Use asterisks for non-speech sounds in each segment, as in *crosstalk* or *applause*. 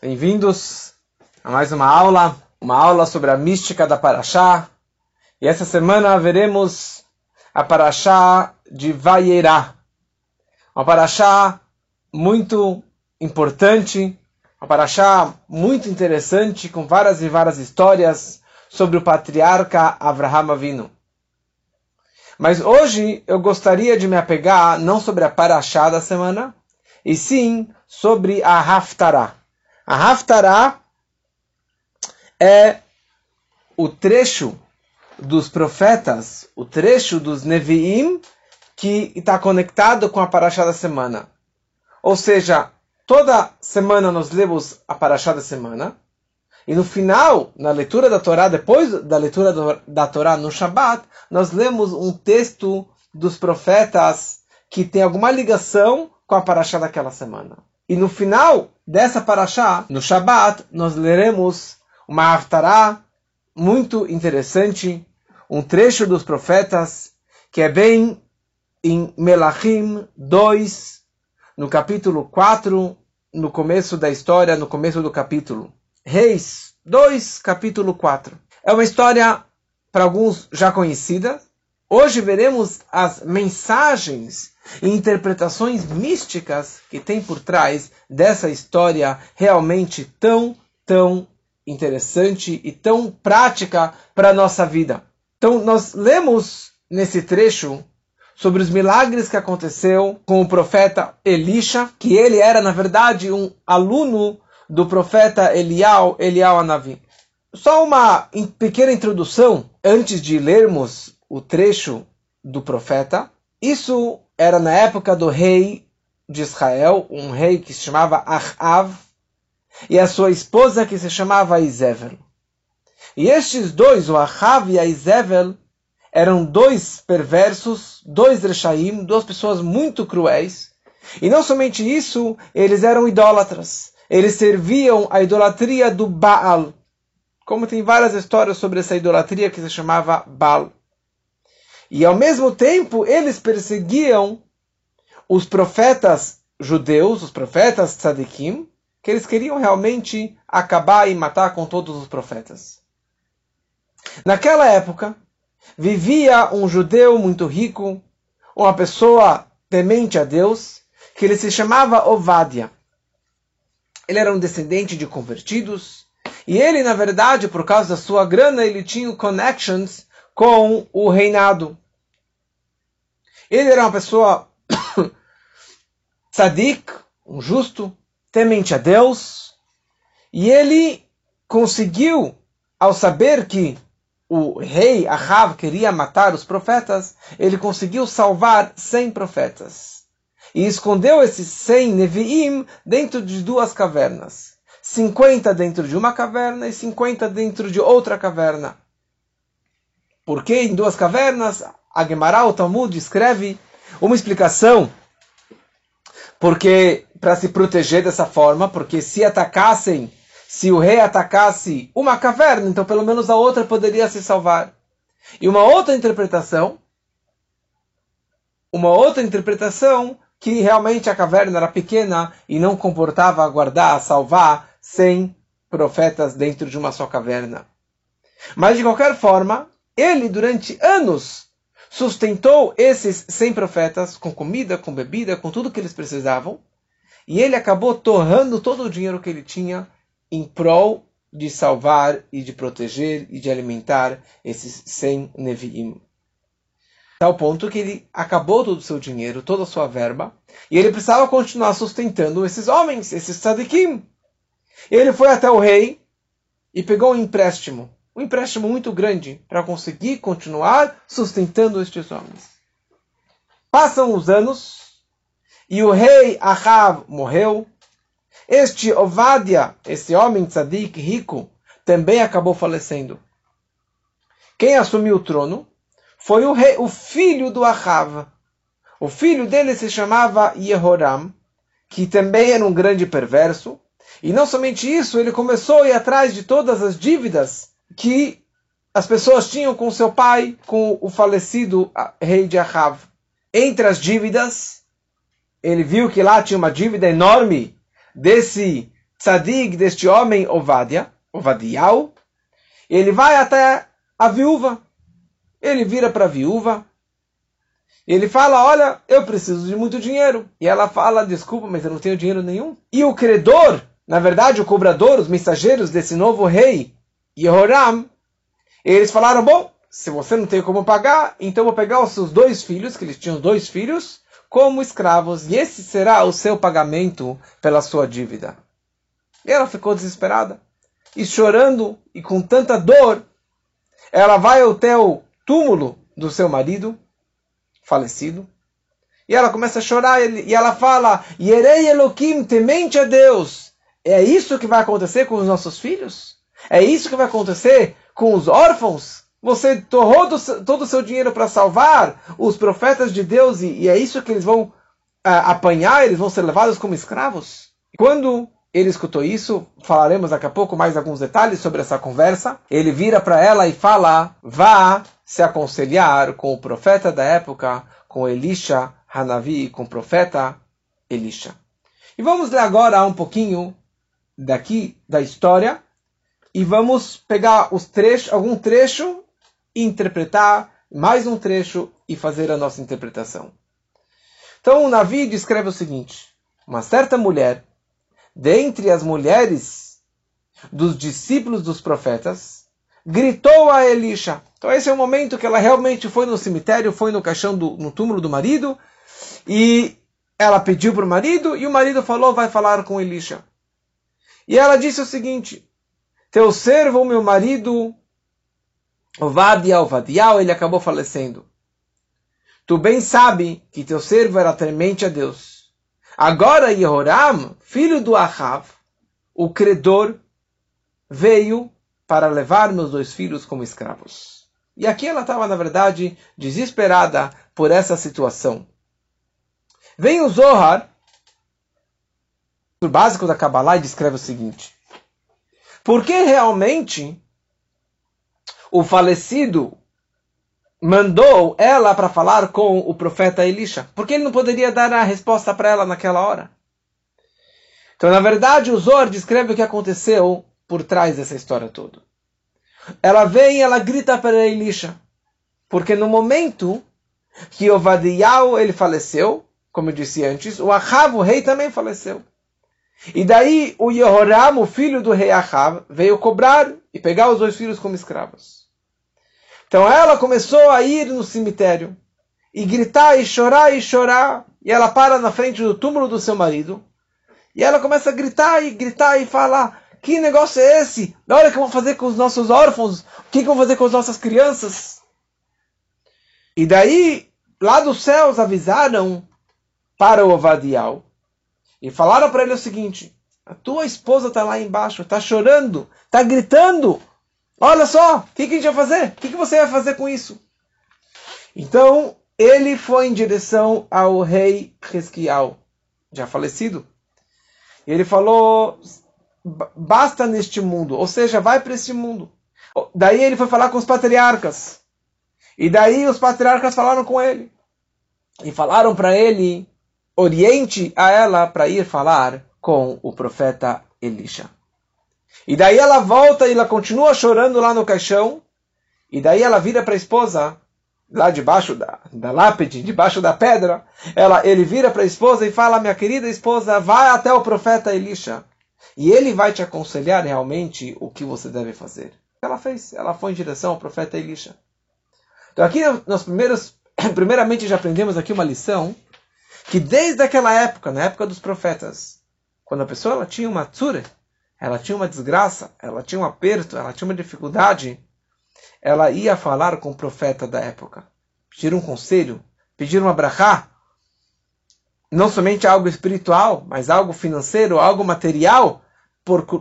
Bem-vindos a mais uma aula, uma aula sobre a mística da Paraxá. E essa semana veremos a Paraxá de Vayerá. Uma Paraxá muito importante, uma Paraxá muito interessante, com várias e várias histórias sobre o patriarca Avraham Avinu. Mas hoje eu gostaria de me apegar não sobre a Paraxá da semana, e sim sobre a Haftarah. A Haftarah é o trecho dos profetas, o trecho dos Nevi'im, que está conectado com a Parashá da semana. Ou seja, toda semana nós lemos a Parashá da semana, e no final, na leitura da Torá, depois da leitura do, da Torá no Shabat, nós lemos um texto dos profetas que tem alguma ligação com a Parashá daquela semana. E no final dessa paraxá, no Shabat, nós leremos uma Haftarah muito interessante, um trecho dos profetas, que é bem em Melachim 2, no capítulo 4, no começo da história, no começo do capítulo. Reis 2, capítulo 4. É uma história, para alguns, já conhecida. Hoje veremos as mensagens e interpretações místicas que tem por trás dessa história realmente tão, tão interessante e tão prática para a nossa vida. Então, nós lemos nesse trecho sobre os milagres que aconteceu com o profeta Elisha, que ele era, na verdade, um aluno do profeta Elial, Elial Anavi. Só uma pequena introdução antes de lermos o trecho do profeta. Isso era na época do rei de Israel, um rei que se chamava Ahav, e a sua esposa que se chamava Isével. E estes dois, o Ahav e a Isével, eram dois perversos, dois rechaim, duas pessoas muito cruéis. E não somente isso, eles eram idólatras. Eles serviam a idolatria do Baal. Como tem várias histórias sobre essa idolatria que se chamava Baal. E ao mesmo tempo, eles perseguiam os profetas judeus, os profetas tzadikim, que eles queriam realmente acabar e matar com todos os profetas. Naquela época, vivia um judeu muito rico, uma pessoa temente a Deus, que ele se chamava Ovadia. Ele era um descendente de convertidos, e ele, na verdade, por causa da sua grana, ele tinha connections com o reinado. Ele era uma pessoa *coughs* tzadik, um justo, temente a Deus, e ele conseguiu, ao saber que o rei Ahav queria matar os profetas, ele conseguiu salvar 100 profetas. E escondeu esses 100 Nevi'im dentro de duas cavernas. 50 dentro de uma caverna e 50 dentro de outra caverna. Por que em duas cavernas? A Gemara, o Talmud, escreve uma explicação. Porque, para se proteger dessa forma, porque se atacassem, se o rei atacasse uma caverna, então pelo menos a outra poderia se salvar. E uma outra interpretação, uma outra interpretação, que realmente a caverna era pequena e não comportava guardar, salvar 100 profetas dentro de uma só caverna. Mas de qualquer forma, ele, durante anos, sustentou esses 100 profetas com comida, com bebida, com tudo que eles precisavam. E ele acabou torrando todo o dinheiro que ele tinha em prol de salvar e de proteger e de alimentar esses 100 Nevi'im. Tal ponto que ele acabou todo o seu dinheiro, toda a sua verba, e ele precisava continuar sustentando esses homens, esses tzadikim. Ele foi até o rei e pegou um empréstimo um empréstimo muito grande para conseguir continuar sustentando estes homens. Passam os anos e o rei Ahav morreu. Este Ovadia, esse homem tzadik rico, também acabou falecendo. Quem assumiu o trono foi o, rei, o filho do Ahav. O filho dele se chamava Yehoram, que também era um grande perverso. E não somente isso, ele começou a ir atrás de todas as dívidas que as pessoas tinham com seu pai, com o falecido rei de Ahav. Entre as dívidas, ele viu que lá tinha uma dívida enorme desse tzadig deste homem Ovadia, Ovadial, ele vai até a viúva. Ele vira para a viúva. Ele fala: Olha, eu preciso de muito dinheiro. E ela fala: Desculpa, mas eu não tenho dinheiro nenhum. E o credor, na verdade, o cobrador, os mensageiros desse novo rei, Yehoram, eles falaram: Bom, se você não tem como pagar, então vou pegar os seus dois filhos, que eles tinham dois filhos, como escravos, e esse será o seu pagamento pela sua dívida. E ela ficou desesperada. E chorando e com tanta dor, ela vai até o túmulo do seu marido, falecido, e ela começa a chorar, e ela fala, Yerei Elohim, temente a Deus. É isso que vai acontecer com os nossos filhos? É isso que vai acontecer com os órfãos? Você torrou todo o seu dinheiro para salvar os profetas de Deus e, e é isso que eles vão uh, apanhar, eles vão ser levados como escravos? Quando ele escutou isso, falaremos daqui a pouco mais alguns detalhes sobre essa conversa. Ele vira para ela e fala: vá se aconselhar com o profeta da época, com Elisha Hanavi, com o profeta Elisha. E vamos ler agora um pouquinho daqui da história e vamos pegar os trechos, algum trecho e interpretar mais um trecho e fazer a nossa interpretação. Então o Navi descreve o seguinte: uma certa mulher dentre as mulheres dos discípulos dos profetas, gritou a Elisha. Então esse é o momento que ela realmente foi no cemitério, foi no caixão do, no túmulo do marido, e ela pediu para o marido, e o marido falou, vai falar com Elisha. E ela disse o seguinte, teu servo, meu marido, Ovadia, Ovadial, ele acabou falecendo. Tu bem sabe que teu servo era temente a Deus. Agora Yehoram, filho do Ahav, o credor, veio para levar meus dois filhos como escravos. E aqui ela estava, na verdade, desesperada por essa situação. Vem o Zohar, o básico da Kabbalah, e descreve o seguinte: Por que realmente o falecido mandou ela para falar com o profeta Elisha. Porque ele não poderia dar a resposta para ela naquela hora. Então, na verdade, o Zor descreve o que aconteceu por trás dessa história toda. Ela vem e ela grita para Elisha. Porque no momento que o Vadial ele faleceu, como eu disse antes, o Ahav, o rei, também faleceu. E daí o Yehoram, o filho do rei Ahav, veio cobrar e pegar os dois filhos como escravos. Então ela começou a ir no cemitério e gritar e chorar e chorar. E ela para na frente do túmulo do seu marido. E ela começa a gritar e gritar e falar: Que negócio é esse? Olha o que vão fazer com os nossos órfãos. O que vão fazer com as nossas crianças? E daí, lá dos céus, avisaram para o Ovadial e falaram para ele o seguinte: A tua esposa está lá embaixo, está chorando, está gritando. Olha só, o que, que, a gente vai fazer? O que, que você vai fazer com isso? Então, ele foi em direção ao rei Resquial, já falecido. E ele falou: basta neste mundo, ou seja, vai para este mundo. Daí ele foi falar com os patriarcas. E daí os patriarcas falaram com ele. E falaram para ele: oriente a ela para ir falar com o profeta Elisha. E daí ela volta e ela continua chorando lá no caixão. E daí ela vira para a esposa, lá debaixo da, da lápide, debaixo da pedra. Ela, ele vira para a esposa e fala: Minha querida esposa, vai até o profeta Elisha. E ele vai te aconselhar realmente o que você deve fazer. Ela fez, ela foi em direção ao profeta Elisha. Então aqui nós primeiros, *clears throat* primeiramente já aprendemos aqui uma lição que desde aquela época, na época dos profetas, quando a pessoa ela tinha uma tsure, ela tinha uma desgraça, ela tinha um aperto, ela tinha uma dificuldade, ela ia falar com o profeta da época, pedir um conselho, pedir uma brachá, não somente algo espiritual, mas algo financeiro, algo material,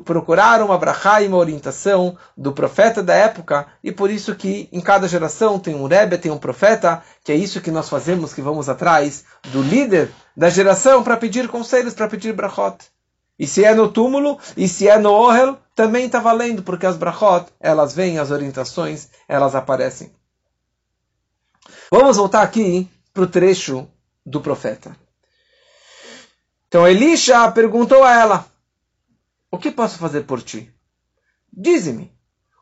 procurar uma brachá e uma orientação do profeta da época, e por isso que em cada geração tem um Rebbe, tem um profeta, que é isso que nós fazemos, que vamos atrás do líder da geração para pedir conselhos, para pedir brachot. E se é no túmulo, e se é no Ohel, também está valendo, porque as brachot, elas vêm, as orientações, elas aparecem. Vamos voltar aqui para o trecho do profeta. Então Elisha perguntou a ela, o que posso fazer por ti? Dize-me,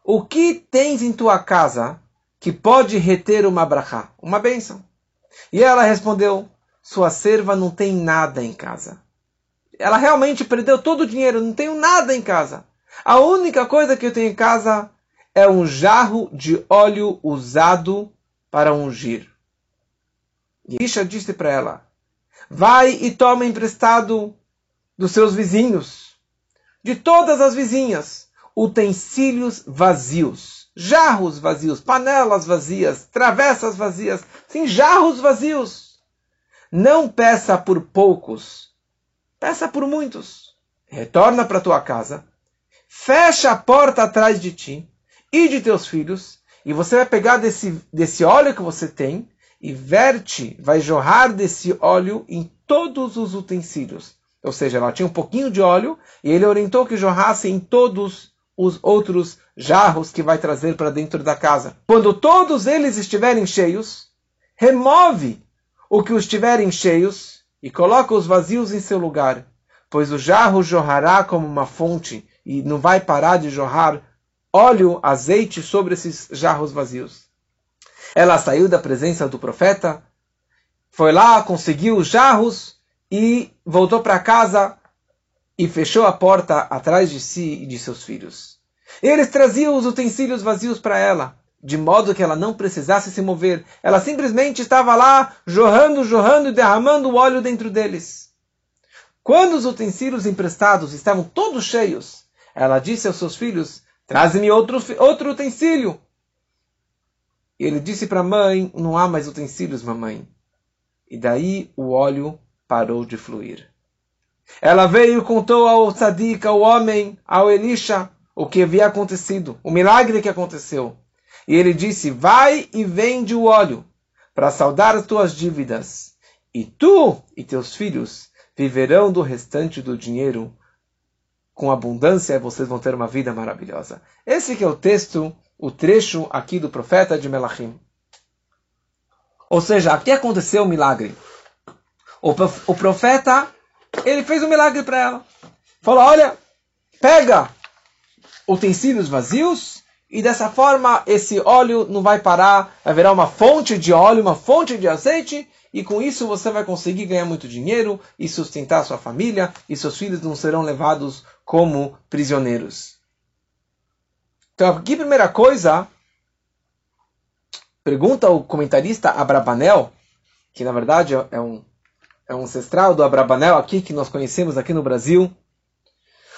o que tens em tua casa que pode reter uma brachá, uma bênção? E ela respondeu, sua serva não tem nada em casa. Ela realmente perdeu todo o dinheiro, não tenho nada em casa. A única coisa que eu tenho em casa é um jarro de óleo usado para ungir. E Isha disse para ela: Vai e toma emprestado dos seus vizinhos, de todas as vizinhas, utensílios vazios, jarros vazios, panelas vazias, travessas vazias, sim, jarros vazios. Não peça por poucos, peça por muitos. Retorna para tua casa, fecha a porta atrás de ti e de teus filhos, e você vai pegar desse, desse óleo que você tem e verte, vai jorrar desse óleo em todos os utensílios. Ou seja, ela tinha um pouquinho de óleo e ele orientou que jorrasse em todos os outros jarros que vai trazer para dentro da casa. Quando todos eles estiverem cheios, remove o que estiverem cheios e coloca os vazios em seu lugar, pois o jarro jorrará como uma fonte e não vai parar de jorrar óleo, azeite sobre esses jarros vazios. Ela saiu da presença do profeta, foi lá, conseguiu os jarros e voltou para casa e fechou a porta atrás de si e de seus filhos. Eles traziam os utensílios vazios para ela, de modo que ela não precisasse se mover. Ela simplesmente estava lá, jorrando, jorrando e derramando o óleo dentro deles. Quando os utensílios emprestados estavam todos cheios, ela disse aos seus filhos: Traze-me outro, outro utensílio. E ele disse para a mãe: Não há mais utensílios, mamãe. E daí o óleo parou de fluir. Ela veio e contou ao tzadik, ao homem, ao Elisha, o que havia acontecido, o milagre que aconteceu. E ele disse: Vai e vende o óleo para saldar as tuas dívidas, e tu e teus filhos viverão do restante do dinheiro com abundância vocês vão ter uma vida maravilhosa. Esse que é o texto, o trecho aqui do profeta de Melachim. Ou seja, aqui aconteceu um milagre. O profeta, ele fez um milagre para ela. Falou, olha, pega utensílios vazios e dessa forma esse óleo não vai parar, virar uma fonte de óleo, uma fonte de azeite e com isso você vai conseguir ganhar muito dinheiro e sustentar sua família, e seus filhos não serão levados como prisioneiros. Então, aqui, primeira coisa, pergunta o comentarista Abrabanel, que na verdade é um, é um ancestral do Abrabanel aqui, que nós conhecemos aqui no Brasil.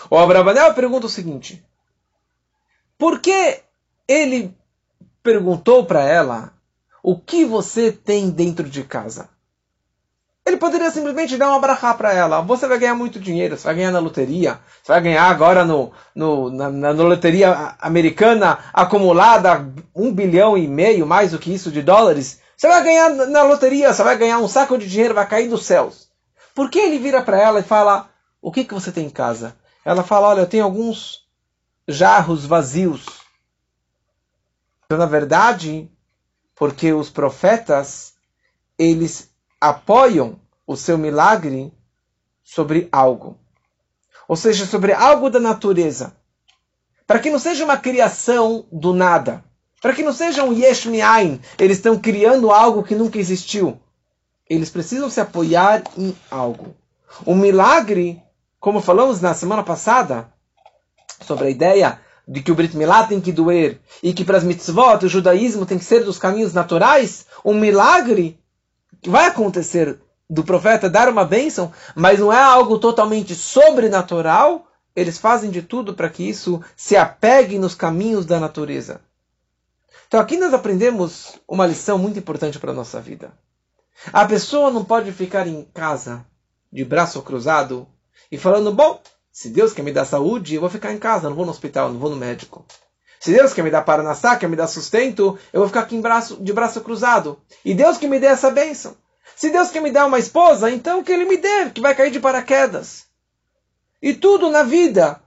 O Abrabanel pergunta o seguinte: por que ele perguntou para ela o que você tem dentro de casa? Ele poderia simplesmente dar uma brachá para ela. Você vai ganhar muito dinheiro, você vai ganhar na loteria, você vai ganhar agora no, no, na, na, loteria americana acumulada um bilhão e meio, mais do que isso, de dólares. Você vai ganhar na loteria, você vai ganhar um saco de dinheiro, vai cair dos céus. Por que ele vira para ela e fala: O que, que você tem em casa? Ela fala: Olha, eu tenho alguns jarros vazios. Então, na verdade, porque os profetas eles apoiam o seu milagre sobre algo. Ou seja, sobre algo da natureza. Para que não seja uma criação do nada. Para que não seja um yesh. Eles estão criando algo que nunca existiu. Eles precisam se apoiar em algo. O milagre, como falamos na semana passada, sobre a ideia de que o Brit Milá tem que doer e que para as mitzvot o judaísmo tem que ser dos caminhos naturais, um milagre que vai acontecer do profeta dar uma bênção, mas não é algo totalmente sobrenatural, eles fazem de tudo para que isso se apegue nos caminhos da natureza. Então aqui nós aprendemos uma lição muito importante para a nossa vida. A pessoa não pode ficar em casa de braço cruzado e falando, bom, se Deus quer me dar saúde, eu vou ficar em casa, não vou no hospital, não vou no médico. Se Deus quer me dar paranassá, quer me dar sustento, eu vou ficar aqui braço, de braço cruzado. E Deus que me dê essa bênção. Se Deus quer me dar uma esposa, então que Ele me dê, que vai cair de paraquedas. E tudo na vida.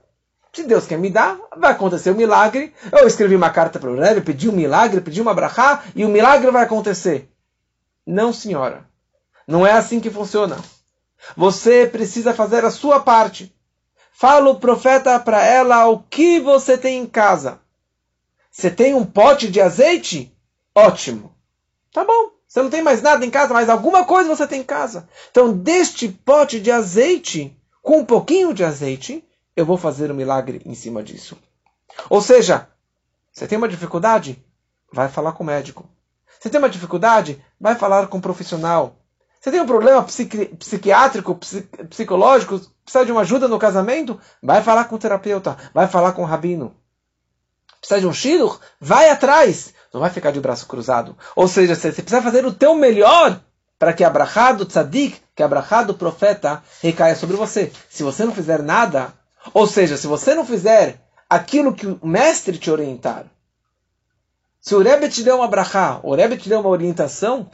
Se Deus quer me dar, vai acontecer um milagre. Eu escrevi uma carta para o Rebbe, pedi um milagre, pedi uma brachá, e o milagre vai acontecer. Não, senhora. Não é assim que funciona. Você precisa fazer a sua parte fala o profeta para ela o que você tem em casa. Você tem um pote de azeite? Ótimo. Tá bom. Você não tem mais nada em casa, mas alguma coisa você tem em casa. Então, deste pote de azeite, com um pouquinho de azeite, eu vou fazer um milagre em cima disso. Ou seja, você tem uma dificuldade? Vai falar com o médico. Você tem uma dificuldade? Vai falar com um profissional. Você tem um problema psiqui psiquiátrico, psicológico, precisa de uma ajuda no casamento? Vai falar com o terapeuta, vai falar com o rabino. Precisa de um shidur? Vai atrás. Não vai ficar de braço cruzado. Ou seja, você precisa fazer o teu melhor para que a brachá do tzadik, que a brachá do profeta, recaia sobre você. Se você não fizer nada, ou seja, se você não fizer aquilo que o mestre te orientar, se o Rebbe te deu uma brachá, o Rebbe te deu uma orientação,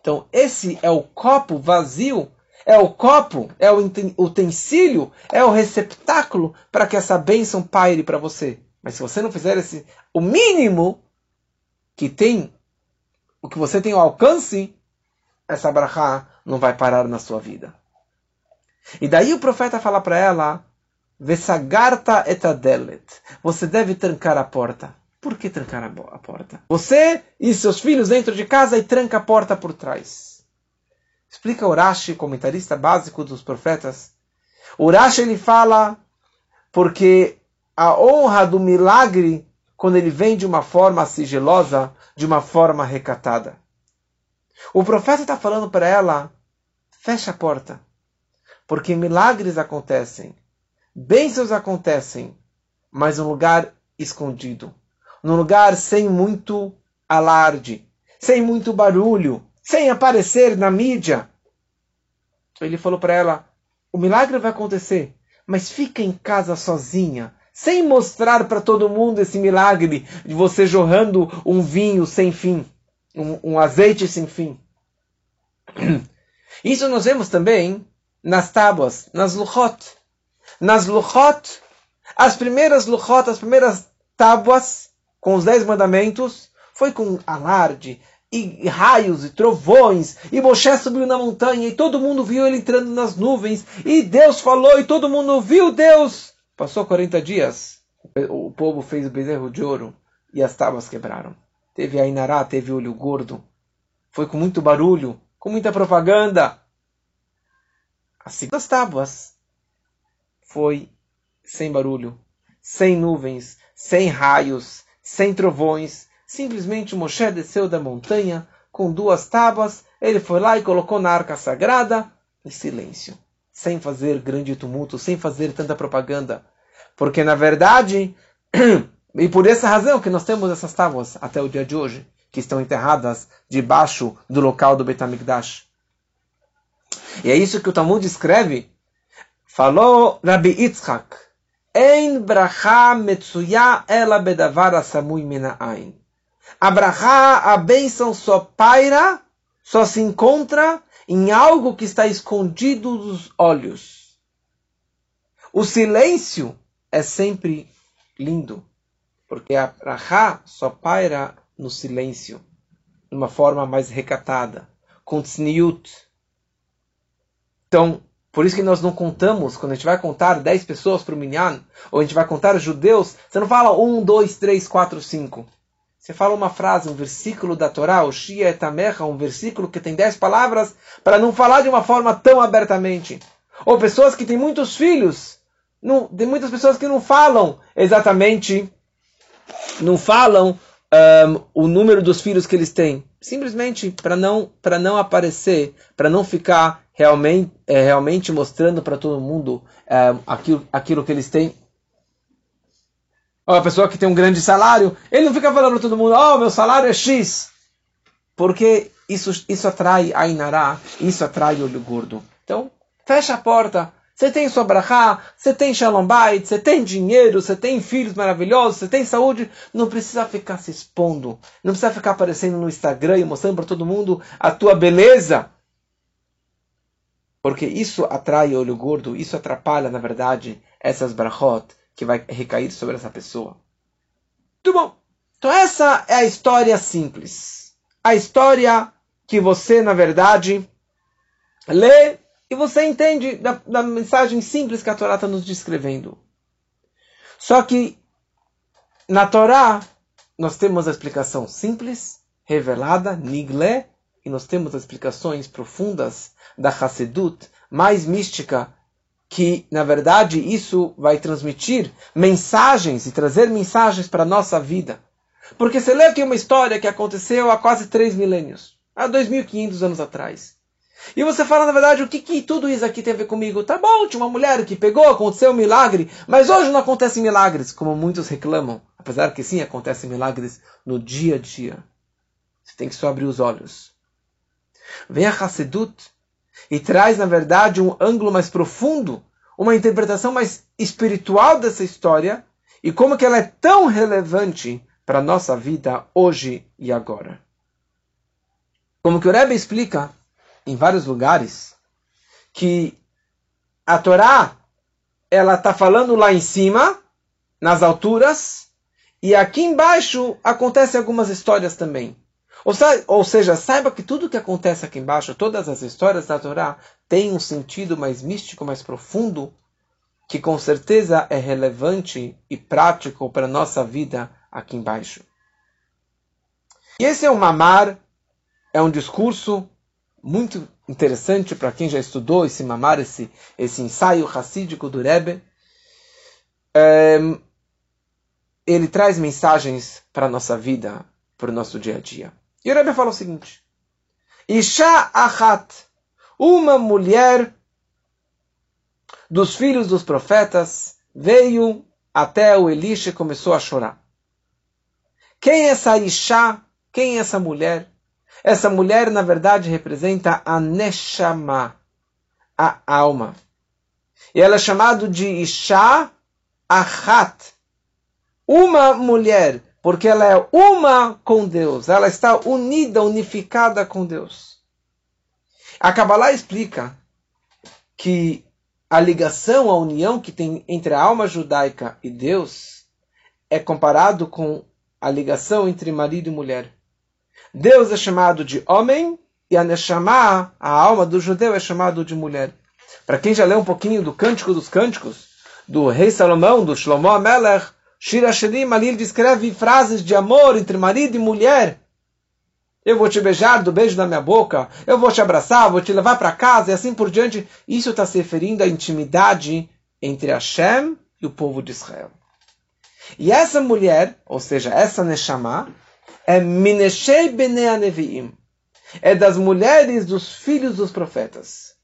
então esse é o copo vazio, é o copo, é o utensílio, é o receptáculo para que essa bênção paire para você. Mas se você não fizer esse, o mínimo que tem, o que você tem ao alcance, essa brachá não vai parar na sua vida. E daí o profeta fala para ela, Vesagarta etadelet. Você deve trancar a porta. Por que trancar a porta? Você e seus filhos dentro de casa e tranca a porta por trás. Explica Urashi, comentarista básico dos profetas. Urashi ele fala porque a honra do milagre, quando ele vem de uma forma sigilosa, de uma forma recatada. O profeta está falando para ela: fecha a porta, porque milagres acontecem, bênçãos acontecem, mas um lugar escondido num lugar sem muito alarde, sem muito barulho, sem aparecer na mídia. Ele falou para ela: o milagre vai acontecer, mas fica em casa sozinha, sem mostrar para todo mundo esse milagre de você jorrando um vinho sem fim, um, um azeite sem fim. *clears throat* Isso nós vemos também nas tábuas, nas luchot. Nas luchot, as primeiras luchot, as primeiras tábuas, com os dez mandamentos, foi com alarde, e raios, e trovões, e Moshe subiu na montanha, e todo mundo viu ele entrando nas nuvens, e Deus falou, e todo mundo viu Deus. Passou 40 dias, o povo fez o bezerro de ouro, e as tábuas quebraram. Teve a Inará, teve olho gordo, foi com muito barulho, com muita propaganda. As segundas tábuas foi sem barulho, sem nuvens, sem raios, sem trovões. Simplesmente Moshe desceu da montanha com duas tábuas, ele foi lá e colocou na arca sagrada em silêncio, sem fazer grande tumulto, sem fazer tanta propaganda. Porque na verdade, *clears throat* e por essa razão que nós temos essas tábuas até o dia de hoje, que estão enterradas debaixo do local do Betamigdash. E é isso que o Talmud escreve. Falou Rabbi Yitzchak, Ein bracha metsuya ela bedavar asamui minain. A bracha, a bênção só paira, só se encontra em algo que está escondido dos olhos. O silêncio é sempre lindo, porque a bracha só paira no silêncio, de uma forma mais recatada, com tzniut. Então, por isso que nós não contamos, quando a gente vai contar 10 pessoas para o Minyan, ou a gente vai contar judeus, você não fala 1, 2, 3, 4, 5. Você fala uma frase, um versículo da Torá, o Shia Etamecha, um versículo que tem 10 palavras, para não falar de uma forma tão abertamente. Ou pessoas que têm muitos filhos, não, tem muitas pessoas que não falam exatamente, não falam um, o número dos filhos que eles têm. Simplesmente para não, não aparecer, para não ficar realmente, é, realmente mostrando para todo mundo é, aquilo, aquilo que eles têm. Uma pessoa que tem um grande salário, ele não fica falando para todo mundo, oh, meu salário é X. Porque isso, isso atrai a Inará, isso atrai o olho gordo. Então, fecha a porta. Você tem sua brachá, você tem shalom bait, você tem dinheiro, você tem filhos maravilhosos, você tem saúde. Não precisa ficar se expondo. Não precisa ficar aparecendo no Instagram e mostrando para todo mundo a tua beleza. Porque isso atrai o olho gordo, isso atrapalha, na verdade, essas brachot que vai recair sobre essa pessoa. Muito bom. Então essa é a história simples. A história que você, na verdade, lê e você entende da, da mensagem simples que a Torá está nos descrevendo. Só que na Torá nós temos a explicação simples, revelada, nigle, e nós temos as explicações profundas da Hassedut, mais mística, que na verdade isso vai transmitir mensagens e trazer mensagens para a nossa vida. Porque você lê aqui uma história que aconteceu há quase três milênios, há 2.500 anos atrás. E você fala, na verdade, o que, que tudo isso aqui tem a ver comigo? Tá bom, tinha uma mulher que pegou, aconteceu um milagre, mas hoje não acontecem milagres, como muitos reclamam. Apesar que sim, acontecem milagres no dia a dia. Você tem que só abrir os olhos. Vem a Hassedut e traz, na verdade, um ângulo mais profundo, uma interpretação mais espiritual dessa história e como que ela é tão relevante para a nossa vida hoje e agora. Como que o Rebbe explica em vários lugares que a Torá ela está falando lá em cima, nas alturas, e aqui embaixo acontecem algumas histórias também. Ou, ou seja, saiba que tudo que acontece aqui embaixo, todas as histórias da Torá, tem um sentido mais místico, mais profundo, que com certeza é relevante e prático para a nossa vida aqui embaixo. E esse é um mamar, é um discurso muito interessante para quem já estudou esse mamar, esse, esse ensaio racídico do Rebbe. É, ele traz mensagens para a nossa vida, para o nosso dia a dia. E o Rebbe fala o seguinte: Isha Achat, uma mulher dos filhos dos profetas, veio até o Elisha e começou a chorar. Quem é essa Isha? Quem é essa mulher? Essa mulher, na verdade, representa a Neshama, a alma. E ela é chamada de Isha Achat, uma mulher, porque ela é uma com Deus, ela está unida, unificada com Deus. A Kabbalah explica que a ligação, a união que tem entre a alma judaica e Deus é comparado com a ligação entre marido e mulher. Deus é chamado de homem e a Neshama, a alma do judeu, é chamado de mulher. Para quem já leu um pouquinho do Cântico dos Cânticos, do rei Salomão, do Shlomo Amelech, Shira Shirim, ali ele descreve frases de amor entre marido e mulher. Eu vou te beijar do beijo da minha boca, eu vou te abraçar, vou te levar para casa e assim por diante. Isso está se referindo à intimidade entre Hashem e o povo de Israel. E essa mulher, ou seja, essa Neshama, é Mineshei Bnei Nevi'im. É das mulheres dos filhos dos profetas.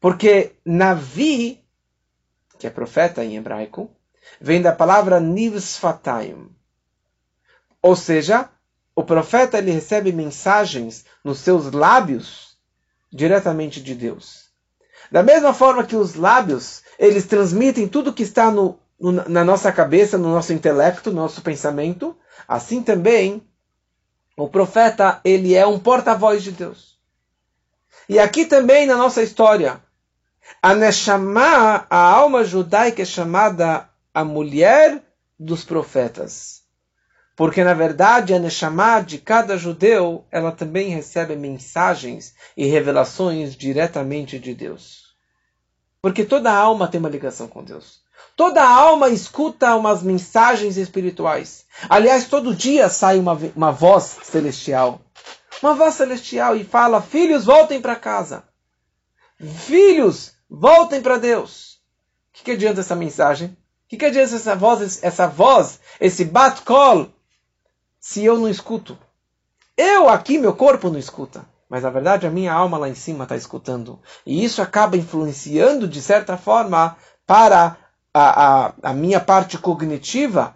Porque Navi, que é profeta em hebraico, vem da palavra Nivsfatayim. Ou seja, o profeta ele recebe mensagens nos seus lábios diretamente de Deus. Da mesma forma que os lábios, eles transmitem tudo que está no, no, na nossa cabeça, no nosso intelecto, no nosso pensamento, assim também o profeta, ele é um porta-voz de Deus. E aqui também na nossa história, a Neshama, a alma judaica, é chamada a mulher dos profetas. Porque, na verdade, a Neshama de cada judeu, ela também recebe mensagens e revelações diretamente de Deus. Porque toda alma tem uma ligação com Deus. Toda alma escuta umas mensagens espirituais. Aliás, todo dia sai uma, uma voz celestial. Uma voz celestial e fala: Filhos, voltem para casa. Filhos, voltem para Deus. O que, que adianta essa mensagem? Que, que adianta essa voz, essa voz, esse bat-call, se eu não escuto? Eu aqui, meu corpo não escuta. Mas na verdade a minha alma lá em cima está escutando. E isso acaba influenciando, de certa forma, para a, a, a minha parte cognitiva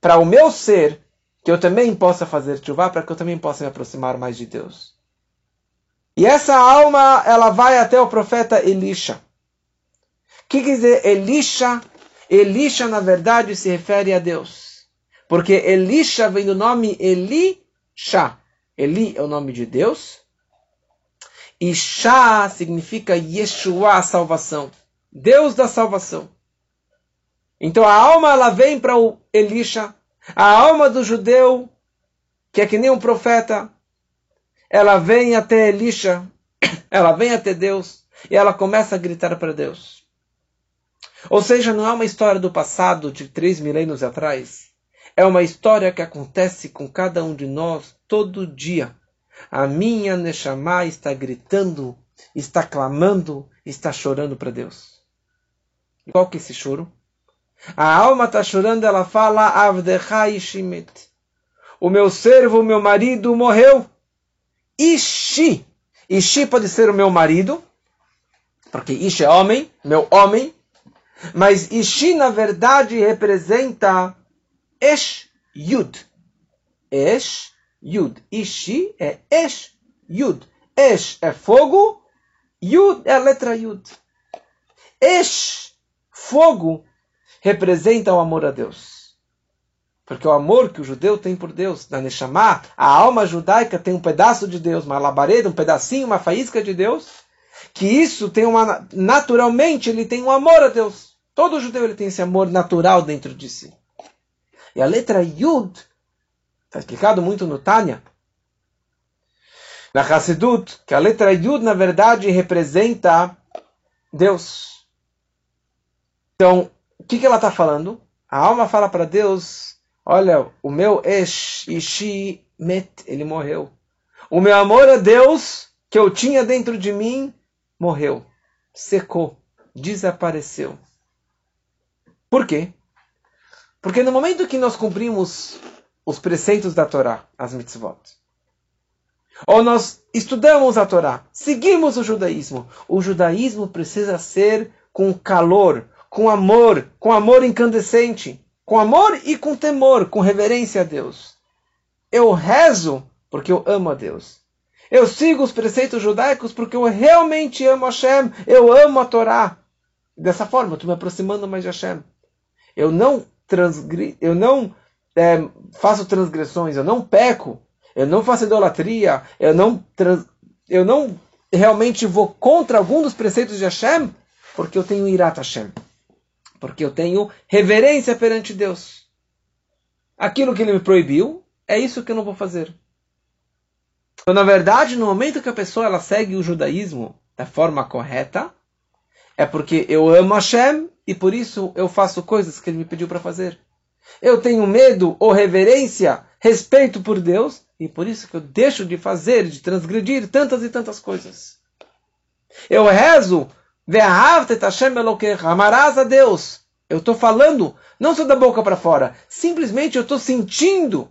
para o meu ser, que eu também possa fazer chuva, para que eu também possa me aproximar mais de Deus. E essa alma, ela vai até o profeta Elisha. O que quer dizer Elisha? Elisha, na verdade, se refere a Deus. Porque Elisha vem do nome Elisha. Eli é o nome de Deus. E Shah significa Yeshua, a salvação. Deus da salvação. Então a alma ela vem para o Elisha, a alma do judeu, que é que nem um profeta, ela vem até Elisha, ela vem até Deus, e ela começa a gritar para Deus. Ou seja, não é uma história do passado de três milênios atrás. É uma história que acontece com cada um de nós todo dia. A minha Neshama está gritando, está clamando, está chorando para Deus. E qual que é esse choro? A alma está chorando, ela fala, Avdechai Shimet. O meu servo, o meu marido morreu. Ishi. Ishi pode ser o meu marido, porque Ishi é homem, meu homem. Mas Ishi, na verdade, representa Esh Yud. Esh Yud. Ishi é Esh Yud. Esh é fogo, Yud é a letra Yud. Esh, fogo, representa o amor a Deus. Porque o amor que o judeu tem por Deus, na Neshama, a alma judaica tem um pedaço de Deus, uma labareda, um pedacinho, uma faísca de Deus, que isso tem uma naturalmente ele tem um amor a Deus. Todo judeu ele tem esse amor natural dentro de si. E a letra Yud, está explicado muito no Tânia, na Hassidut, que a letra Yud, na verdade, representa Deus. Então, o que, que ela está falando? A alma fala para Deus, olha, o meu Esh, Ishi, Met, ele morreu. O meu amor a Deus, que eu tinha dentro de mim, morreu, secou, desapareceu. Por quê? Porque no momento que nós cumprimos os preceitos da Torá, as mitzvot, ou nós estudamos a Torá, seguimos o judaísmo, o judaísmo precisa ser com calor, com amor, com amor incandescente, com amor e com temor, com reverência a Deus. Eu rezo porque eu amo a Deus. Eu sigo os preceitos judaicos porque eu realmente amo Hashem, eu amo a Torá. Dessa forma, eu estou me aproximando mais de Hashem. Eu não transgri eu não é, faço transgressões, eu não peco, eu não faço idolatria, eu não, trans, eu não realmente vou contra algum dos preceitos de Hashem, porque eu tenho irat Hashem, porque eu tenho reverência perante Deus. Aquilo que ele me proibiu, é isso que eu não vou fazer. Então, na verdade, no momento que a pessoa ela segue o judaísmo da forma correta, é porque eu amo Hashem e por isso eu faço coisas que ele me pediu para fazer. Eu tenho medo ou reverência, respeito por Deus e por isso que eu deixo de fazer, de transgredir tantas e tantas coisas. Eu rezo, amarás a Deus. Eu estou falando, não só da boca para fora, simplesmente eu estou sentindo,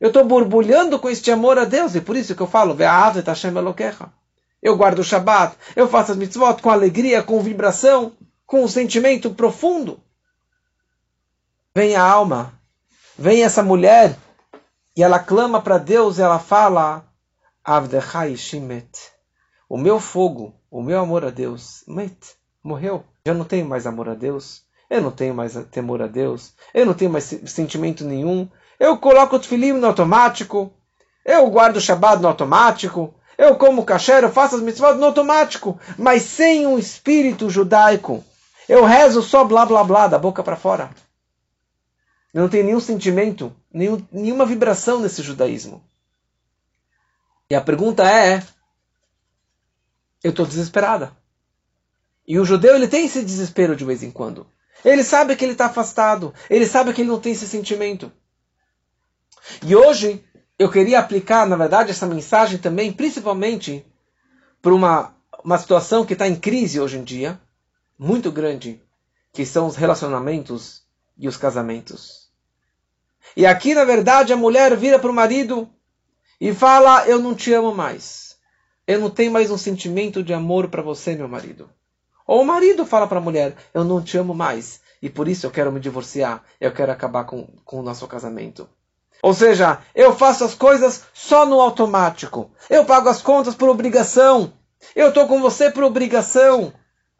eu estou borbulhando com este amor a Deus, e por isso que eu falo, eu guardo o Shabat, eu faço as mitzvot com alegria, com vibração, com um sentimento profundo. Vem a alma, vem essa mulher, e ela clama para Deus, ela fala, Avdechai Shimet, o meu fogo, o meu amor a Deus, met, morreu. Já não tenho mais amor a Deus, eu não tenho mais temor a Deus, eu não tenho mais sentimento nenhum. Eu coloco o tefilim no automático, eu guardo o Shabbat no automático, eu como kasher, eu faço as mitzvot no automático, mas sem um espírito judaico. Eu rezo só blá blá blá da boca para fora. Eu não tenho nenhum sentimento, nenhum, nenhuma vibração nesse judaísmo. E a pergunta é: eu estou desesperada. E o judeu ele tem esse desespero de vez em quando. Ele sabe que ele está afastado. Ele sabe que ele não tem esse sentimento. E hoje eu queria aplicar, na verdade, essa mensagem também, principalmente para uma, uma situação que está em crise hoje em dia, muito grande, que são os relacionamentos e os casamentos. E aqui, na verdade, a mulher vira para o marido e fala: Eu não te amo mais. Eu não tenho mais um sentimento de amor para você, meu marido. Ou o marido fala para a mulher: Eu não te amo mais. E por isso eu quero me divorciar. Eu quero acabar com, com o nosso casamento. Ou seja, eu faço as coisas só no automático. Eu pago as contas por obrigação. Eu estou com você por obrigação.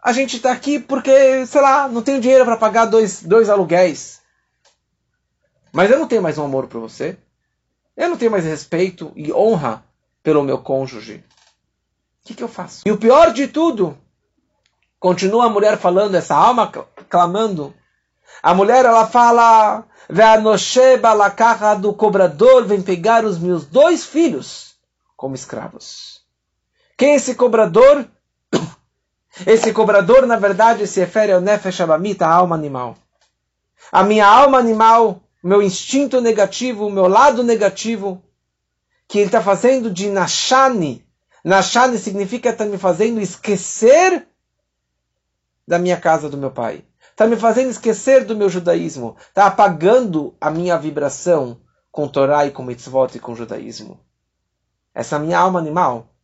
A gente está aqui porque, sei lá, não tenho dinheiro para pagar dois, dois aluguéis. Mas eu não tenho mais um amor por você. Eu não tenho mais respeito e honra pelo meu cônjuge. O que, que eu faço? E o pior de tudo, continua a mulher falando, essa alma clamando. A mulher, ela fala, Ve'anosheba la do cobrador vem pegar os meus dois filhos como escravos. Quem é esse cobrador? *coughs* Esse cobrador, na verdade, se refere ao Nefesh Abamita, a alma animal. A minha alma animal, meu instinto negativo, o meu lado negativo, que ele está fazendo de Nashani. Nashani significa está me fazendo esquecer da minha casa do meu pai. Está me fazendo esquecer do meu judaísmo. Está apagando a minha vibração com Torá e com mitzvot e com judaísmo. Essa minha alma animal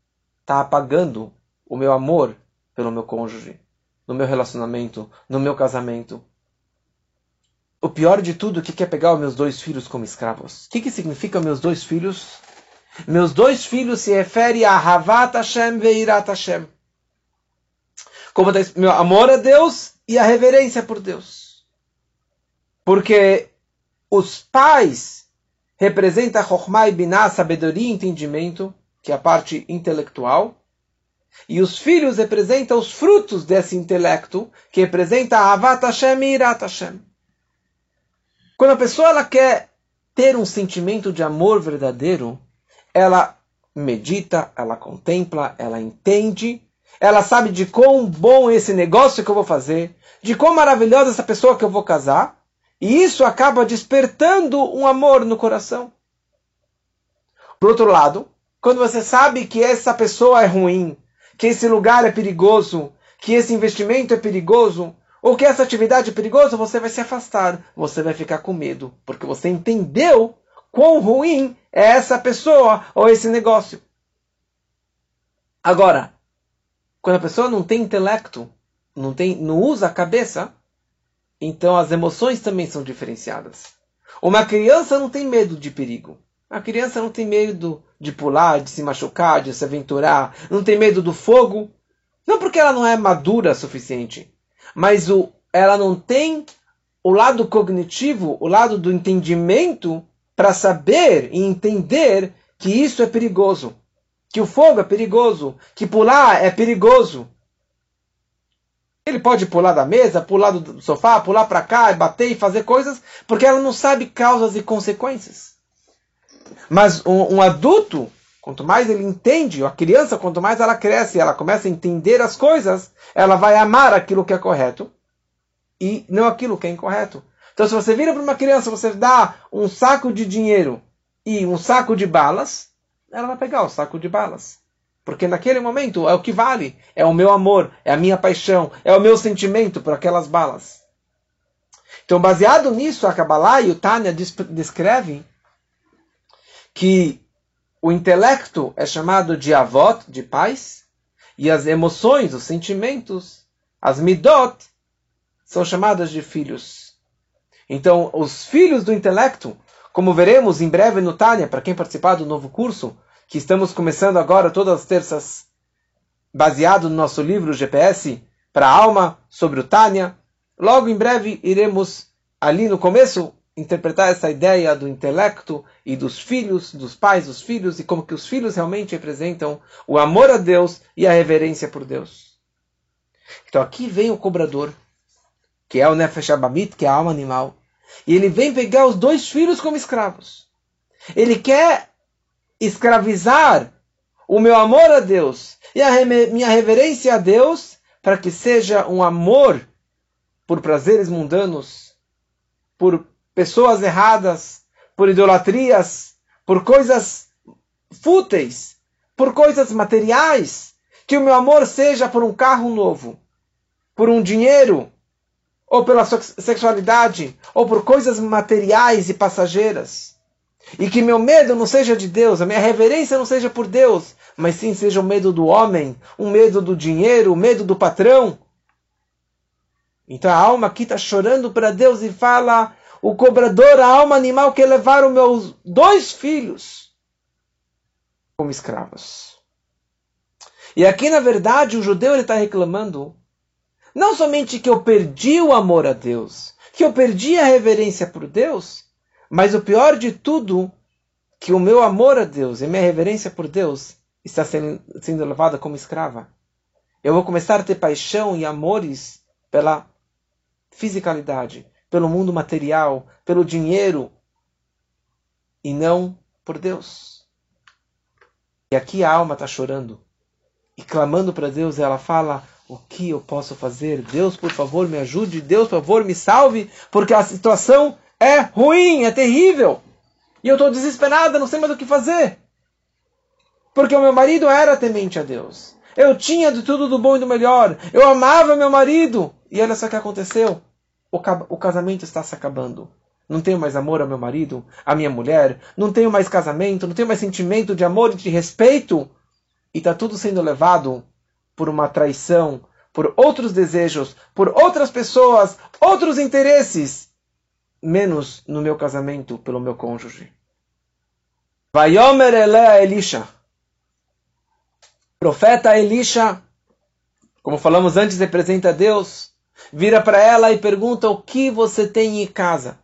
está apagando o meu amor pelo meu cônjuge, no meu relacionamento, no meu casamento. O pior de tudo, o que é pegar os meus dois filhos como escravos? O que, que significa meus dois filhos? Meus dois filhos se refere a Havat Hashem Veirat Hashem. Como meu amor a Deus e a reverência por Deus. Porque os pais representam Chokhmah e Binah, sabedoria e entendimento, que é a parte intelectual, e os filhos representam os frutos desse intelecto, que representa Avat Hashem e Irat Hashem. Quando a pessoa ela quer ter um sentimento de amor verdadeiro, ela medita, ela contempla, ela entende, ela sabe de quão bom esse negócio que eu vou fazer, de quão maravilhosa essa pessoa que eu vou casar, e isso acaba despertando um amor no coração. Por outro lado, quando você sabe que essa pessoa é ruim, que esse lugar é perigoso, que esse investimento é perigoso, ou que essa atividade é perigosa, você vai se afastar, você vai ficar com medo, porque você entendeu quão ruim é essa pessoa ou esse negócio. Agora, quando a pessoa não tem intelecto, não, tem, não usa a cabeça, então as emoções também são diferenciadas. Uma criança não tem medo de perigo. A criança não tem medo de pular, de se machucar, de se aventurar, não tem medo do fogo. Não porque ela não é madura o suficiente, mas o, ela não tem o lado cognitivo, o lado do entendimento para saber e entender que isso é perigoso, que o fogo é perigoso, que pular é perigoso. Ele pode pular da mesa, pular do sofá, pular para cá, bater e fazer coisas, porque ela não sabe causas e consequências. Mas um, um adulto, quanto mais ele entende, a criança, quanto mais ela cresce, ela começa a entender as coisas, ela vai amar aquilo que é correto e não aquilo que é incorreto. Então, se você vira para uma criança, você dá um saco de dinheiro e um saco de balas, ela vai pegar o saco de balas. Porque naquele momento é o que vale. É o meu amor, é a minha paixão, é o meu sentimento por aquelas balas. Então, baseado nisso, a Kabbalah e o Tânia descrevem que o intelecto é chamado de avot, de pais, e as emoções, os sentimentos, as midot, são chamadas de filhos. Então, os filhos do intelecto, como veremos em breve no Tânia, para quem participar do novo curso, que estamos começando agora todas as terças, baseado no nosso livro GPS para a alma sobre o Tânia, logo em breve iremos ali no começo interpretar essa ideia do intelecto e dos filhos, dos pais dos filhos, e como que os filhos realmente representam o amor a Deus e a reverência por Deus. Então aqui vem o cobrador, que é o Nefesh Abamit, que é a alma animal, e ele vem pegar os dois filhos como escravos. Ele quer escravizar o meu amor a Deus e a minha reverência a Deus para que seja um amor por prazeres mundanos, por pessoas erradas, por idolatrias, por coisas fúteis, por coisas materiais. Que o meu amor seja por um carro novo, por um dinheiro, ou pela sexualidade, ou por coisas materiais e passageiras. E que meu medo não seja de Deus, a minha reverência não seja por Deus, mas sim seja o medo do homem, o medo do dinheiro, o medo do patrão. Então a alma aqui está chorando para Deus e fala: o cobrador, a alma animal que levaram meus dois filhos como escravos. E aqui, na verdade, o judeu está reclamando não somente que eu perdi o amor a Deus, que eu perdi a reverência por Deus, mas o pior de tudo, que o meu amor a Deus e minha reverência por Deus está sendo, sendo levada como escrava. Eu vou começar a ter paixão e amores pela fisicalidade, pelo mundo material, pelo dinheiro, e não por Deus. E aqui a alma está chorando e clamando para Deus, ela fala: o que eu posso fazer? Deus, por favor, me ajude. Deus, por favor, me salve, porque a situação é ruim, é terrível. E eu estou desesperada, não sei mais o que fazer. Porque o meu marido era temente a Deus. Eu tinha de tudo do bom e do melhor. Eu amava meu marido. E olha só o que aconteceu. O, o casamento está se acabando. Não tenho mais amor ao meu marido, à minha mulher. Não tenho mais casamento. Não tenho mais sentimento de amor e de respeito. E está tudo sendo levado por uma traição, por outros desejos, por outras pessoas, outros interesses, menos no meu casamento pelo meu cônjuge. Vayomer Elea Elisha. Profeta Elisha, como falamos antes, representa Deus. Vira para ela e pergunta: O que você tem em casa?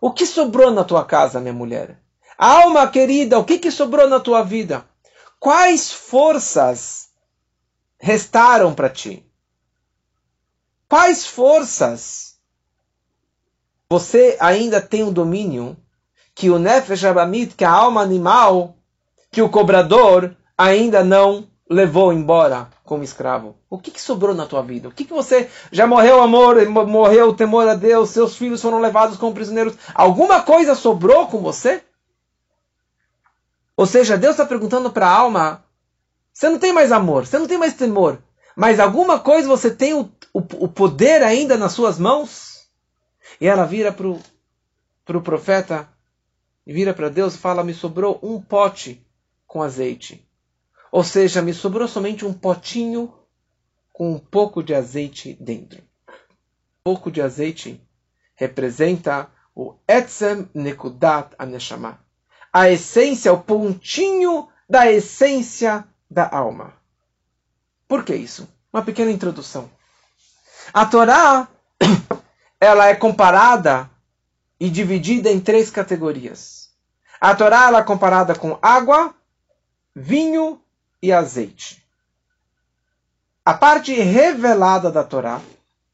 O que sobrou na tua casa, minha mulher? Alma querida, o que, que sobrou na tua vida? Quais forças restaram para ti? Quais forças você ainda tem o domínio que o Nefesh Abamit, que a alma animal, que o cobrador ainda não levou embora como escravo? O que, que sobrou na tua vida? O que, que você já morreu amor, morreu o temor a Deus, seus filhos foram levados como prisioneiros? Alguma coisa sobrou com você? Ou seja, Deus está perguntando para a alma você não tem mais amor, você não tem mais temor. Mas alguma coisa você tem o, o, o poder ainda nas suas mãos? E ela vira para o pro profeta, vira para Deus e fala: Me sobrou um pote com azeite. Ou seja, me sobrou somente um potinho com um pouco de azeite dentro. Um pouco de azeite representa o Etzem Nekudat Aneshama. A essência, o pontinho da essência da alma. Por que isso? Uma pequena introdução. A Torá ela é comparada e dividida em três categorias. A Torá ela é comparada com água, vinho e azeite. A parte revelada da Torá,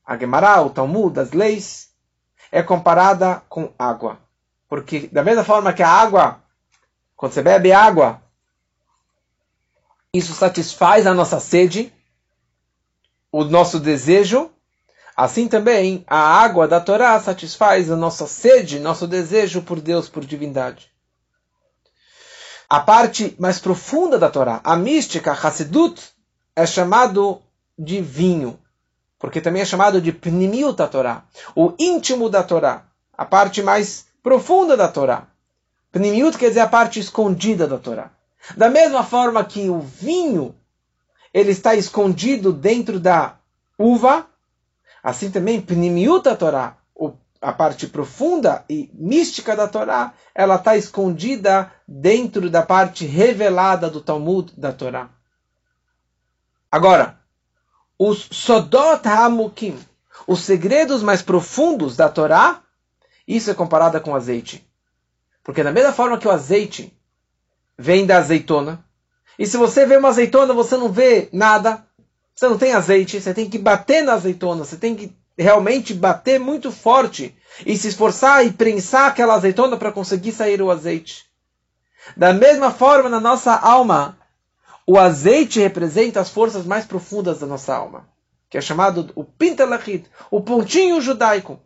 a Gemara, o Talmud, as leis, é comparada com água. Porque da mesma forma que a água, quando você bebe água, isso satisfaz a nossa sede, o nosso desejo. Assim também, a água da Torá satisfaz a nossa sede, nosso desejo por Deus, por divindade. A parte mais profunda da Torá, a mística, Hassedut, é chamado de vinho, porque também é chamado de Pnimiut da Torá, o íntimo da Torá, a parte mais profunda da Torá. Pnimiut quer dizer a parte escondida da Torá. Da mesma forma que o vinho ele está escondido dentro da uva, assim também Pnimiuta Torá, a parte profunda e mística da Torá, ela está escondida dentro da parte revelada do Talmud da Torá. Agora, os Sodot Hamukim, os segredos mais profundos da Torá, isso é comparado com azeite. Porque da mesma forma que o azeite vem da azeitona. E se você vê uma azeitona, você não vê nada. Você não tem azeite, você tem que bater na azeitona, você tem que realmente bater muito forte e se esforçar e prensar aquela azeitona para conseguir sair o azeite. Da mesma forma, na nossa alma, o azeite representa as forças mais profundas da nossa alma, que é chamado o pintelachit, o pontinho judaico,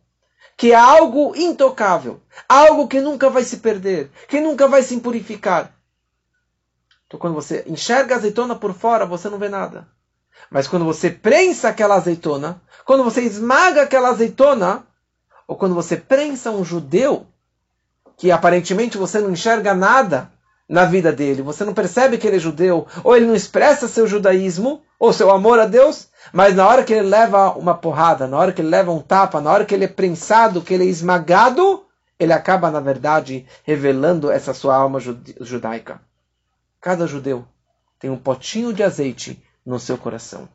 que é algo intocável, algo que nunca vai se perder, que nunca vai se impurificar. Então, quando você enxerga a azeitona por fora, você não vê nada. Mas quando você prensa aquela azeitona, quando você esmaga aquela azeitona, ou quando você prensa um judeu, que aparentemente você não enxerga nada na vida dele, você não percebe que ele é judeu, ou ele não expressa seu judaísmo, ou seu amor a Deus, mas na hora que ele leva uma porrada, na hora que ele leva um tapa, na hora que ele é prensado, que ele é esmagado, ele acaba, na verdade, revelando essa sua alma judaica. Cada judeu tem um potinho de azeite no seu coração,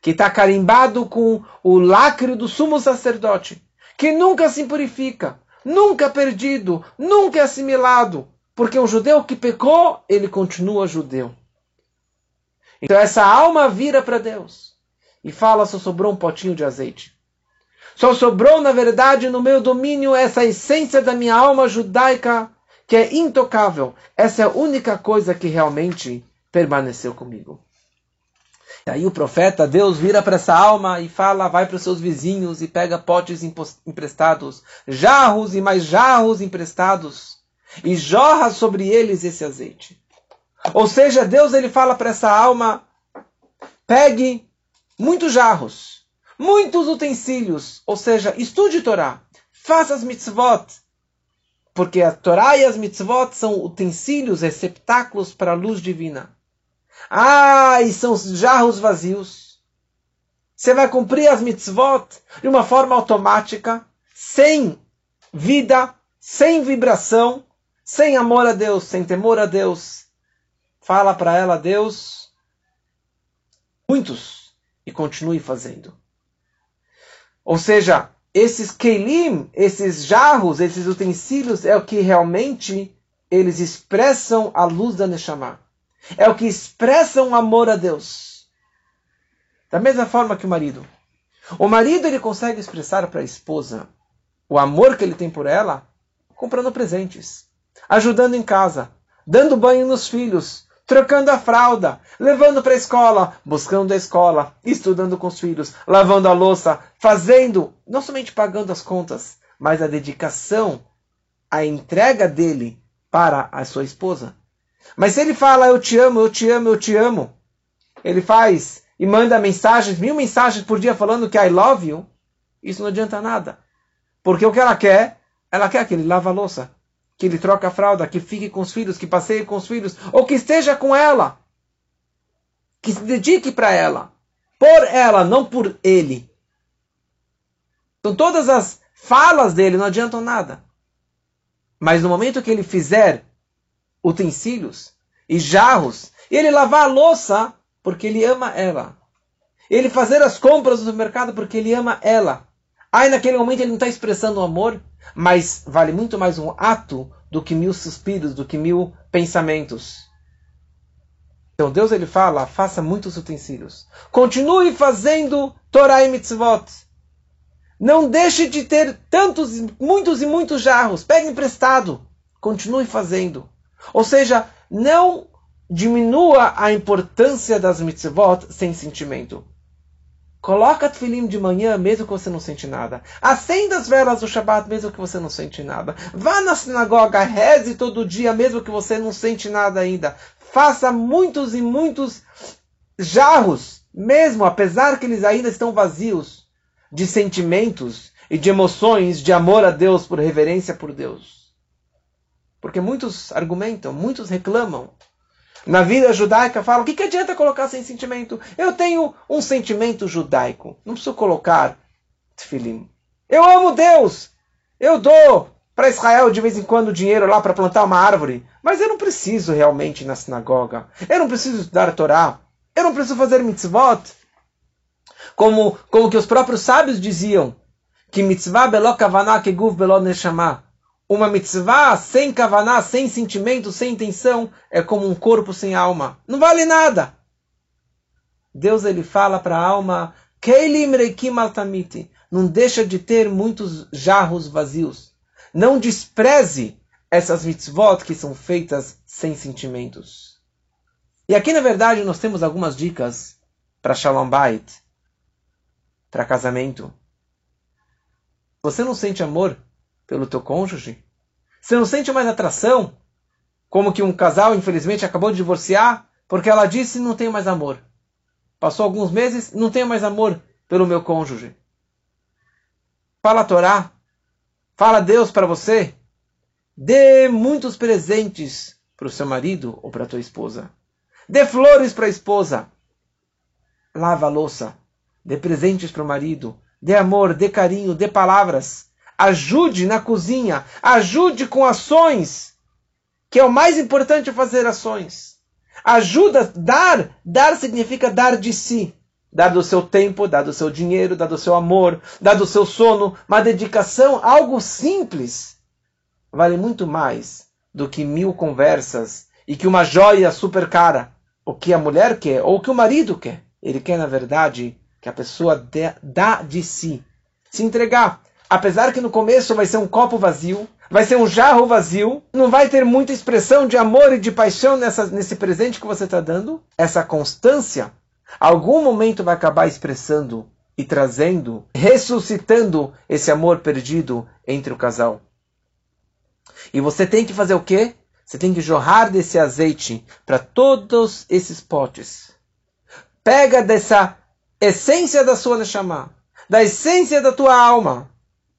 que está carimbado com o lacre do sumo sacerdote, que nunca se purifica, nunca é perdido, nunca é assimilado, porque um judeu que pecou, ele continua judeu. Então essa alma vira para Deus e fala: só sobrou um potinho de azeite. Só sobrou, na verdade, no meu domínio essa essência da minha alma judaica que é intocável. Essa é a única coisa que realmente permaneceu comigo. E aí o profeta, Deus vira para essa alma e fala, vai para os seus vizinhos e pega potes emprestados, jarros e mais jarros emprestados, e jorra sobre eles esse azeite. Ou seja, Deus ele fala para essa alma, pegue muitos jarros, muitos utensílios, ou seja, estude Torá, faça as mitzvot, porque a Torá e as mitzvot são utensílios, receptáculos para a luz divina. Ah, e são jarros vazios. Você vai cumprir as mitzvot de uma forma automática, sem vida, sem vibração, sem amor a Deus, sem temor a Deus. Fala para ela, Deus, muitos, e continue fazendo. Ou seja, esses kelim, esses jarros, esses utensílios, é o que realmente eles expressam a luz da Neshama é o que expressa um amor a Deus. Da mesma forma que o marido. O marido ele consegue expressar para a esposa o amor que ele tem por ela comprando presentes, ajudando em casa, dando banho nos filhos, trocando a fralda, levando para a escola, buscando a escola, estudando com os filhos, lavando a louça, fazendo, não somente pagando as contas, mas a dedicação, a entrega dele para a sua esposa. Mas se ele fala eu te amo, eu te amo, eu te amo, ele faz e manda mensagens, mil mensagens por dia falando que I love you, isso não adianta nada. Porque o que ela quer, ela quer que ele lave a louça, que ele troque a fralda, que fique com os filhos, que passeie com os filhos, ou que esteja com ela, que se dedique para ela, por ela, não por ele. Então todas as falas dele não adiantam nada. Mas no momento que ele fizer utensílios e jarros. E ele lavar a louça porque ele ama ela. Ele fazer as compras do mercado porque ele ama ela. Aí naquele momento ele não está expressando o amor, mas vale muito mais um ato do que mil suspiros, do que mil pensamentos. Então Deus ele fala, faça muitos utensílios. Continue fazendo Torah e Mitzvot. Não deixe de ter tantos, muitos e muitos jarros. Pegue emprestado. Continue fazendo. Ou seja, não diminua a importância das mitzvot sem sentimento. Coloca tefilim de manhã, mesmo que você não sente nada. Acenda as velas do Shabat, mesmo que você não sente nada. Vá na sinagoga, reze todo dia, mesmo que você não sente nada ainda. Faça muitos e muitos jarros, mesmo apesar que eles ainda estão vazios de sentimentos e de emoções de amor a Deus, por reverência por Deus. Porque muitos argumentam, muitos reclamam. Na vida judaica falam, o que, que adianta colocar sem sentimento? Eu tenho um sentimento judaico. Não preciso colocar tefilim. Eu amo Deus. Eu dou para Israel de vez em quando dinheiro lá para plantar uma árvore. Mas eu não preciso realmente ir na sinagoga. Eu não preciso estudar a Torá. Eu não preciso fazer mitzvot. Como, como que os próprios sábios diziam, que mitzvah belo kavanah que guv belo neshama. Uma mitzvah sem kavaná, sem sentimento, sem intenção, é como um corpo sem alma. Não vale nada. Deus ele fala para a alma, não deixa de ter muitos jarros vazios. Não despreze essas mitzvot que são feitas sem sentimentos. E aqui, na verdade, nós temos algumas dicas para Shalom Bait, para casamento. Você não sente amor pelo teu cônjuge? Você não sente mais atração? Como que um casal, infelizmente, acabou de divorciar porque ela disse não tenho mais amor. Passou alguns meses, não tenho mais amor pelo meu cônjuge. Fala a Torá. Fala Deus para você. Dê muitos presentes para o seu marido ou para a tua esposa. Dê flores para a esposa. Lava a louça. Dê presentes para o marido. Dê amor, dê carinho, dê palavras ajude na cozinha, ajude com ações, que é o mais importante fazer ações. Ajuda, dar, dar significa dar de si. Dar do seu tempo, dar do seu dinheiro, dar do seu amor, dar do seu sono, uma dedicação, algo simples, vale muito mais do que mil conversas e que uma joia super cara. O que a mulher quer, ou o que o marido quer. Ele quer, na verdade, que a pessoa dê, dá de si. Se entregar apesar que no começo vai ser um copo vazio, vai ser um jarro vazio, não vai ter muita expressão de amor e de paixão nessa, nesse presente que você está dando, essa constância algum momento vai acabar expressando e trazendo, ressuscitando esse amor perdido entre o casal. E você tem que fazer o quê? Você tem que jorrar desse azeite para todos esses potes. Pega dessa essência da sua Neshama, da essência da tua alma,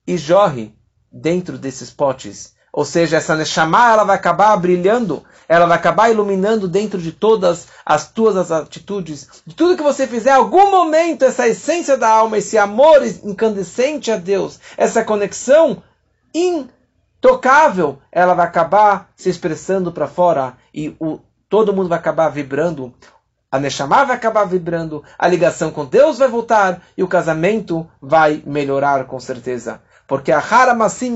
e jorre dentro desses potes. Ou seja, essa Neshama ela vai acabar brilhando, ela vai acabar iluminando dentro de todas as tuas atitudes, de tudo que você fizer, algum momento essa essência da alma, esse amor incandescente a Deus, essa conexão intocável, ela vai acabar se expressando para fora e o, todo mundo vai acabar vibrando a Neshama vai acabar vibrando, a ligação com Deus vai voltar e o casamento vai melhorar com certeza. Porque a Haramassim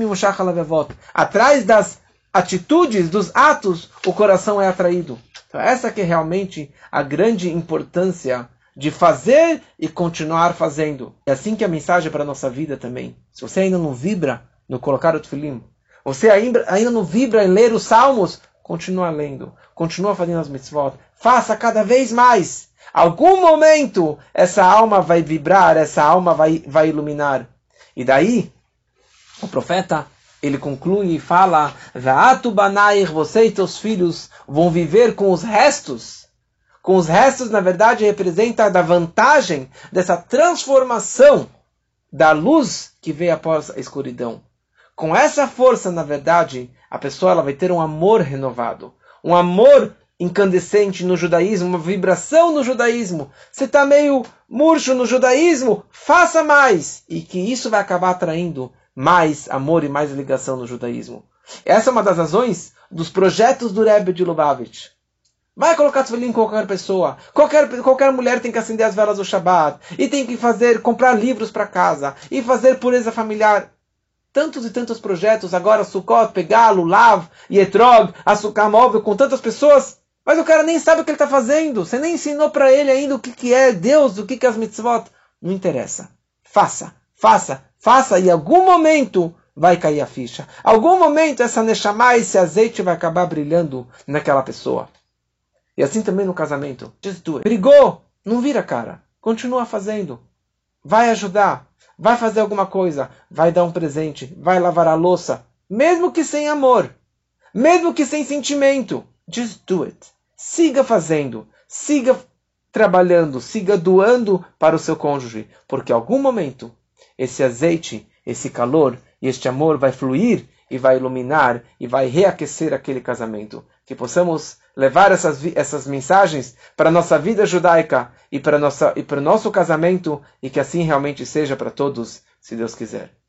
atrás das atitudes, dos atos, o coração é atraído. Então essa que é realmente a grande importância de fazer e continuar fazendo. É assim que é a mensagem para a nossa vida também. Se você ainda não vibra no colocar o tefilim, você ainda, ainda não vibra em ler os salmos, continua lendo, continua fazendo as mitzvot, faça cada vez mais. Algum momento essa alma vai vibrar, essa alma vai, vai iluminar. E daí, o profeta, ele conclui e fala, Va'atu banair, você e teus filhos vão viver com os restos. Com os restos, na verdade, representa da vantagem dessa transformação da luz que veio após a escuridão. Com essa força, na verdade, a pessoa ela vai ter um amor renovado, um amor incandescente no judaísmo, uma vibração no judaísmo. Você está meio murcho no judaísmo? Faça mais! E que isso vai acabar atraindo mais amor e mais ligação no judaísmo. Essa é uma das razões dos projetos do Rebbe de Lubavitch. Vai colocar tefilim em qualquer pessoa. Qualquer, qualquer mulher tem que acender as velas do Shabat. E tem que fazer, comprar livros para casa. E fazer pureza familiar tantos e tantos projetos, agora Sukkot, Pegalo, Lav, Yetrog, Açúcar Móvel, com tantas pessoas, mas o cara nem sabe o que ele está fazendo. Você nem ensinou para ele ainda o que, que é Deus, o que, que é as mitzvot. Não interessa. Faça, faça, faça, e em algum momento vai cair a ficha. Algum momento essa Neshama, esse azeite vai acabar brilhando naquela pessoa. E assim também no casamento. Just do it. Brigou, não vira cara. Continua fazendo. Vai ajudar vai fazer alguma coisa, vai dar um presente, vai lavar a louça, mesmo que sem amor, mesmo que sem sentimento. Just do it. Siga fazendo, siga trabalhando, siga doando para o seu cônjuge, porque em algum momento esse azeite, esse calor e este amor vai fluir e vai iluminar e vai reaquecer aquele casamento. Que possamos levar essas, essas mensagens para a nossa vida judaica e para, nossa, e para o nosso casamento e que assim realmente seja para todos, se Deus quiser.